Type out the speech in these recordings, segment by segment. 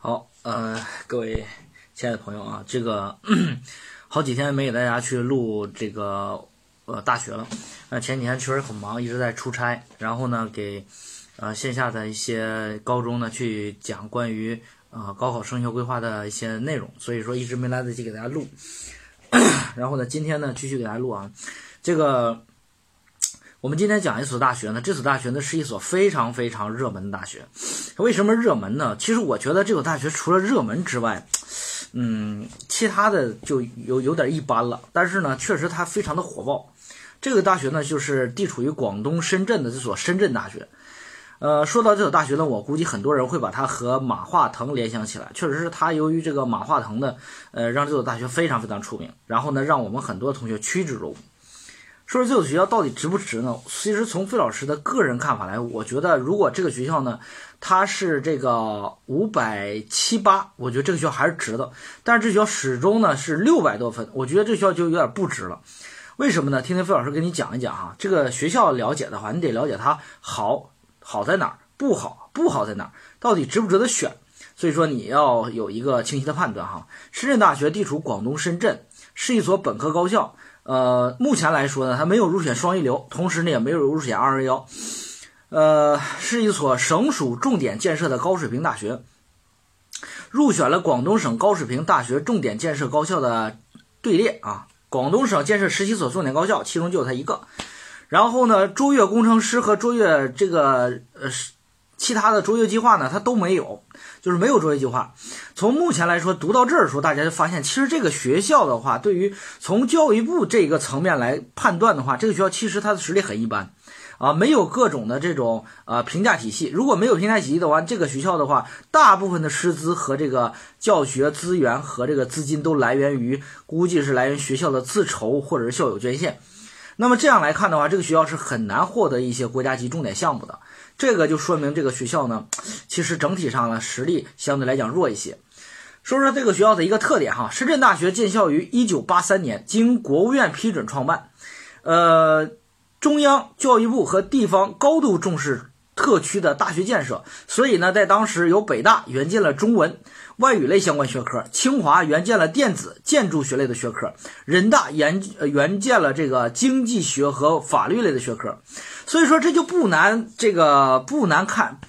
好，呃，各位亲爱的朋友啊，这个 好几天没给大家去录这个呃大学了，那前几天确实很忙，一直在出差，然后呢给呃线下的一些高中呢去讲关于呃高考升学规划的一些内容，所以说一直没来得及给大家录，然后呢今天呢继续给大家录啊，这个。我们今天讲一所大学呢，这所大学呢是一所非常非常热门的大学。为什么热门呢？其实我觉得这所大学除了热门之外，嗯，其他的就有有点一般了。但是呢，确实它非常的火爆。这个大学呢，就是地处于广东深圳的这所深圳大学。呃，说到这所大学呢，我估计很多人会把它和马化腾联想起来。确实是他由于这个马化腾的，呃，让这所大学非常非常出名，然后呢，让我们很多同学趋之若鹜。说这所学校到底值不值呢？其实从费老师的个人看法来，我觉得如果这个学校呢，它是这个五百七八，我觉得这个学校还是值的。但是这学校始终呢是六百多分，我觉得这学校就有点不值了。为什么呢？听听费老师给你讲一讲哈。这个学校了解的话，你得了解它好好在哪儿，不好不好在哪儿，到底值不值得选。所以说你要有一个清晰的判断哈。深圳大学地处广东深圳，是一所本科高校。呃，目前来说呢，它没有入选双一流，同时呢也没有入选二幺幺，呃，是一所省属重点建设的高水平大学，入选了广东省高水平大学重点建设高校的队列啊。广东省建设十七所重点高校，其中就有它一个。然后呢，卓越工程师和卓越这个呃其他的卓越计划呢，它都没有。就是没有卓越计划。从目前来说，读到这儿的时候，大家就发现，其实这个学校的话，对于从教育部这个层面来判断的话，这个学校其实它的实力很一般，啊，没有各种的这种呃评价体系。如果没有评价体系的话，这个学校的话，大部分的师资和这个教学资源和这个资金都来源于，估计是来源学校的自筹或者是校友捐献。那么这样来看的话，这个学校是很难获得一些国家级重点项目的。这个就说明这个学校呢，其实整体上呢实力相对来讲弱一些。说说这个学校的一个特点哈，深圳大学建校于一九八三年，经国务院批准创办。呃，中央教育部和地方高度重视特区的大学建设，所以呢，在当时由北大援建了中文。外语类相关学科，清华援建了电子、建筑学类的学科，人大援援建了这个经济学和法律类的学科，所以说这就不难这个不难看，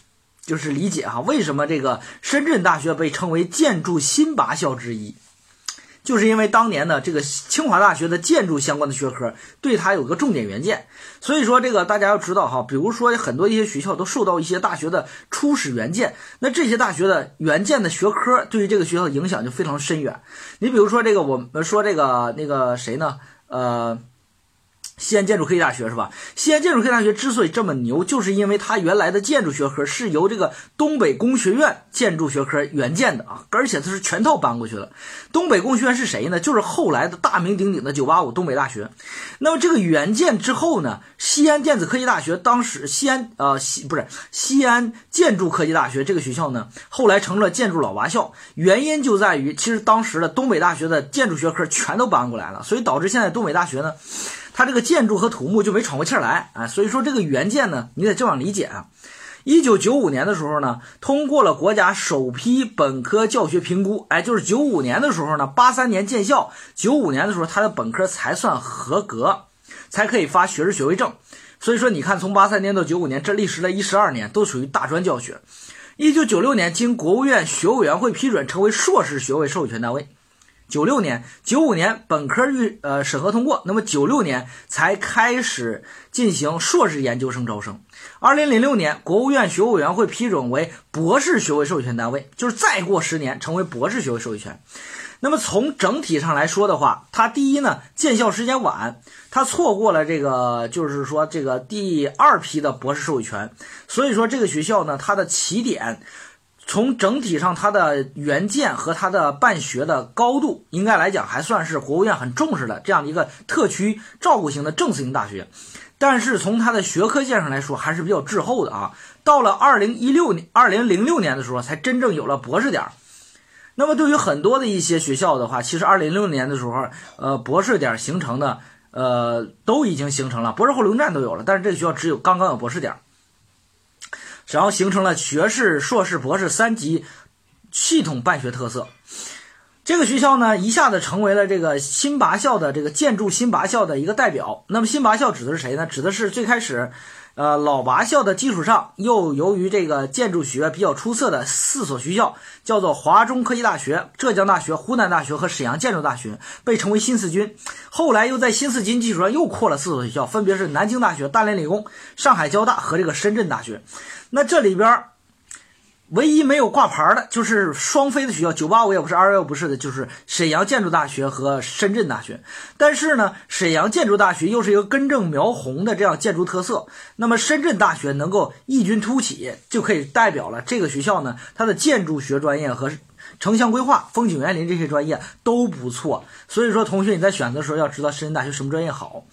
就是理解哈，为什么这个深圳大学被称为建筑新八校之一。就是因为当年呢，这个清华大学的建筑相关的学科对它有个重点原件，所以说这个大家要知道哈，比如说很多一些学校都受到一些大学的初始原件，那这些大学的原件的学科对于这个学校的影响就非常深远。你比如说这个，我们说这个那个谁呢？呃。西安建筑科技大学是吧？西安建筑科技大学之所以这么牛，就是因为它原来的建筑学科是由这个东北工学院建筑学科援建的啊，而且它是全套搬过去了。东北工学院是谁呢？就是后来的大名鼎鼎的985东北大学。那么这个援建之后呢，西安电子科技大学当时西安呃西不是西安建筑科技大学这个学校呢，后来成了建筑老娃校，原因就在于其实当时的东北大学的建筑学科全都搬过来了，所以导致现在东北大学呢。它这个建筑和土木就没喘过气儿来啊，所以说这个原件呢，你得这样理解啊。一九九五年的时候呢，通过了国家首批本科教学评估，哎，就是九五年的时候呢，八三年建校，九五年的时候它的本科才算合格，才可以发学士学位证。所以说你看，从八三年到九五年，这历时了一十二年，都属于大专教学。一九九六年经国务院学委员会批准，成为硕士学位授权单位。九六年、九五年本科预呃审核通过，那么九六年才开始进行硕士研究生招生。二零零六年，国务院学务委员会批准为博士学位授权单位，就是再过十年成为博士学位授权。那么从整体上来说的话，它第一呢建校时间晚，它错过了这个就是说这个第二批的博士授权，所以说这个学校呢它的起点。从整体上，它的原件和它的办学的高度，应该来讲还算是国务院很重视的这样的一个特区照顾型的政策性大学。但是从它的学科线上来说，还是比较滞后的啊。到了二零一六年、二零零六年的时候，才真正有了博士点儿。那么对于很多的一些学校的话，其实二零零六年的时候，呃，博士点形成的，呃，都已经形成了，博士后留站都有了，但是这个学校只有刚刚有博士点儿。然后形成了学士、硕士、博士三级系统办学特色。这个学校呢，一下子成为了这个新拔校的这个建筑新拔校的一个代表。那么新拔校指的是谁呢？指的是最开始，呃，老八校的基础上，又由于这个建筑学比较出色的四所学校，叫做华中科技大学、浙江大学、湖南大学和沈阳建筑大学，被称为新四军。后来又在新四军基础上又扩了四所学校，分别是南京大学、大连理工、上海交大和这个深圳大学。那这里边。唯一没有挂牌的就是双非的学校，九八五也不是，二幺幺不是的，就是沈阳建筑大学和深圳大学。但是呢，沈阳建筑大学又是一个根正苗红的这样建筑特色，那么深圳大学能够异军突起，就可以代表了这个学校呢，它的建筑学专业和城乡规划、风景园林这些专业都不错。所以说，同学你在选择的时候要知道深圳大学什么专业好。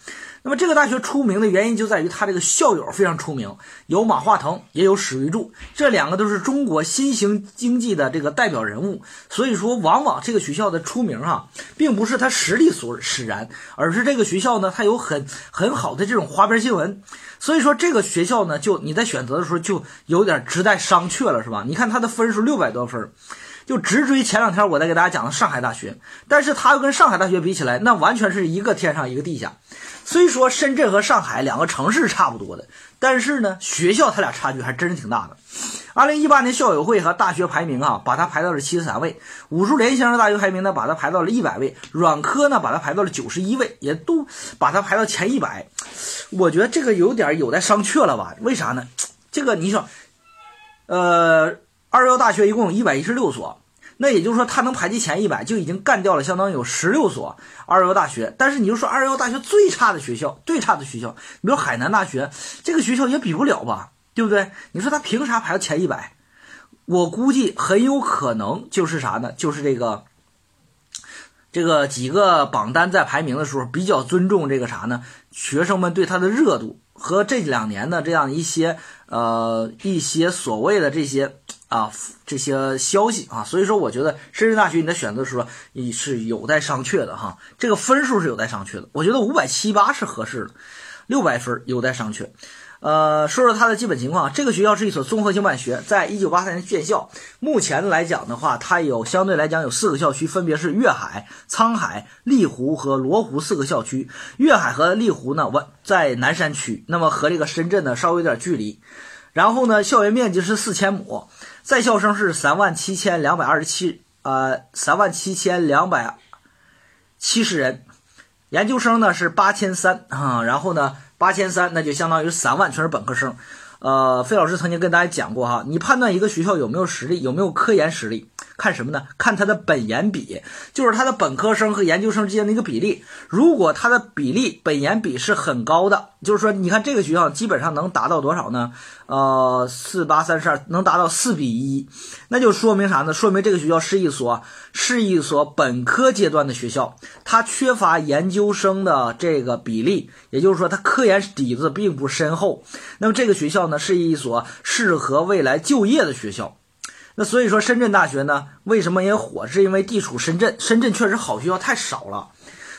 那么这个大学出名的原因就在于它这个校友非常出名，有马化腾，也有史玉柱，这两个都是中国新型经济的这个代表人物。所以说，往往这个学校的出名哈，并不是他实力所使然，而是这个学校呢，它有很很好的这种花边新闻。所以说，这个学校呢，就你在选择的时候就有点值待商榷了，是吧？你看它的分数六百多分，就直追前两天我在给大家讲的上海大学，但是它又跟上海大学比起来，那完全是一个天上一个地下。虽说深圳和上海两个城市差不多的，但是呢，学校它俩差距还真是挺大的。二零一八年校友会和大学排名啊，把它排到了七十三位；武术联想的大学排名呢，把它排到了一百位；软科呢，把它排到了九十一位，也都把它排到前一百。我觉得这个有点有待商榷了吧？为啥呢？这个你想，呃，二幺大学一共有一百一十六所。那也就是说，它能排进前一百，就已经干掉了相当于有十六所二幺幺大学。但是你就说二幺幺大学最差的学校，最差的学校，你说海南大学这个学校也比不了吧，对不对？你说他凭啥排到前一百？我估计很有可能就是啥呢？就是这个，这个几个榜单在排名的时候比较尊重这个啥呢？学生们对他的热度和这两年的这样一些呃一些所谓的这些。啊，这些消息啊，所以说我觉得深圳大学你在选择的时候你是有待商榷的哈，这个分数是有待商榷的。我觉得五百七八是合适的，六百分有待商榷。呃，说说它的基本情况，这个学校是一所综合性办学，在一九八三年建校。目前来讲的话，它有相对来讲有四个校区，分别是粤海、沧海、丽湖和罗湖四个校区。粤海和丽湖呢，我在南山区，那么和这个深圳呢稍微有点距离。然后呢，校园面积是四千亩。在校生是三万七千两百二十七，呃，三万七千两百七十人，研究生呢是八千三啊，然后呢八千三，那就相当于三万全是本科生。呃，费老师曾经跟大家讲过哈，你判断一个学校有没有实力，有没有科研实力。看什么呢？看它的本研比，就是它的本科生和研究生之间的一个比例。如果它的比例本研比是很高的，就是说，你看这个学校基本上能达到多少呢？呃，四八三十二能达到四比一，那就说明啥呢？说明这个学校是一所是一所本科阶段的学校，它缺乏研究生的这个比例，也就是说，它科研底子并不深厚。那么这个学校呢，是一所适合未来就业的学校。那所以说，深圳大学呢，为什么也火？是因为地处深圳，深圳确实好学校太少了，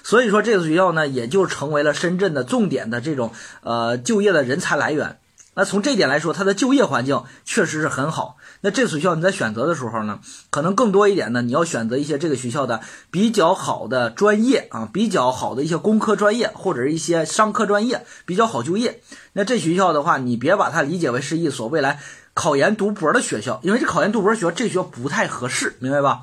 所以说这个学校呢，也就成为了深圳的重点的这种呃就业的人才来源。那从这点来说，它的就业环境确实是很好。那这所学校你在选择的时候呢，可能更多一点呢，你要选择一些这个学校的比较好的专业啊，比较好的一些工科专业或者是一些商科专业，比较好就业。那这学校的话，你别把它理解为是一所未来。考研读博的学校，因为这考研读博学校，这学校不太合适，明白吧？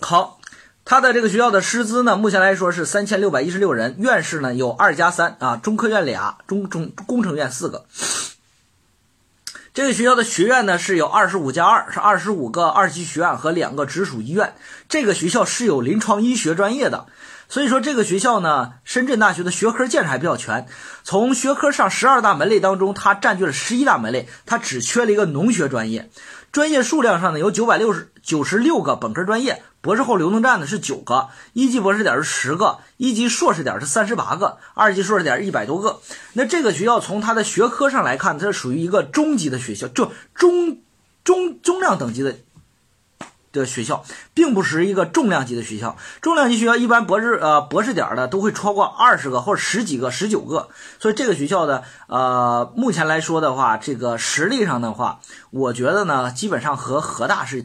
好，他的这个学校的师资呢，目前来说是三千六百一十六人，院士呢有二加三啊，中科院俩，中中工程院四个。这个学校的学院呢是有二十五加二，是二十五个二级学院和两个直属医院。这个学校是有临床医学专业的。所以说这个学校呢，深圳大学的学科建设还比较全。从学科上十二大门类当中，它占据了十一大门类，它只缺了一个农学专业。专业数量上呢，有九百六十九十六个本科专业，博士后流动站呢是九个，一级博士点是十个，一级硕士点是三十八个，二级硕士点一百多个。那这个学校从它的学科上来看，它是属于一个中级的学校，就中中中量等级的。的学校，并不是一个重量级的学校。重量级学校一般博士呃博士点的都会超过二十个或者十几个、十九个。所以这个学校的呃目前来说的话，这个实力上的话，我觉得呢，基本上和河大是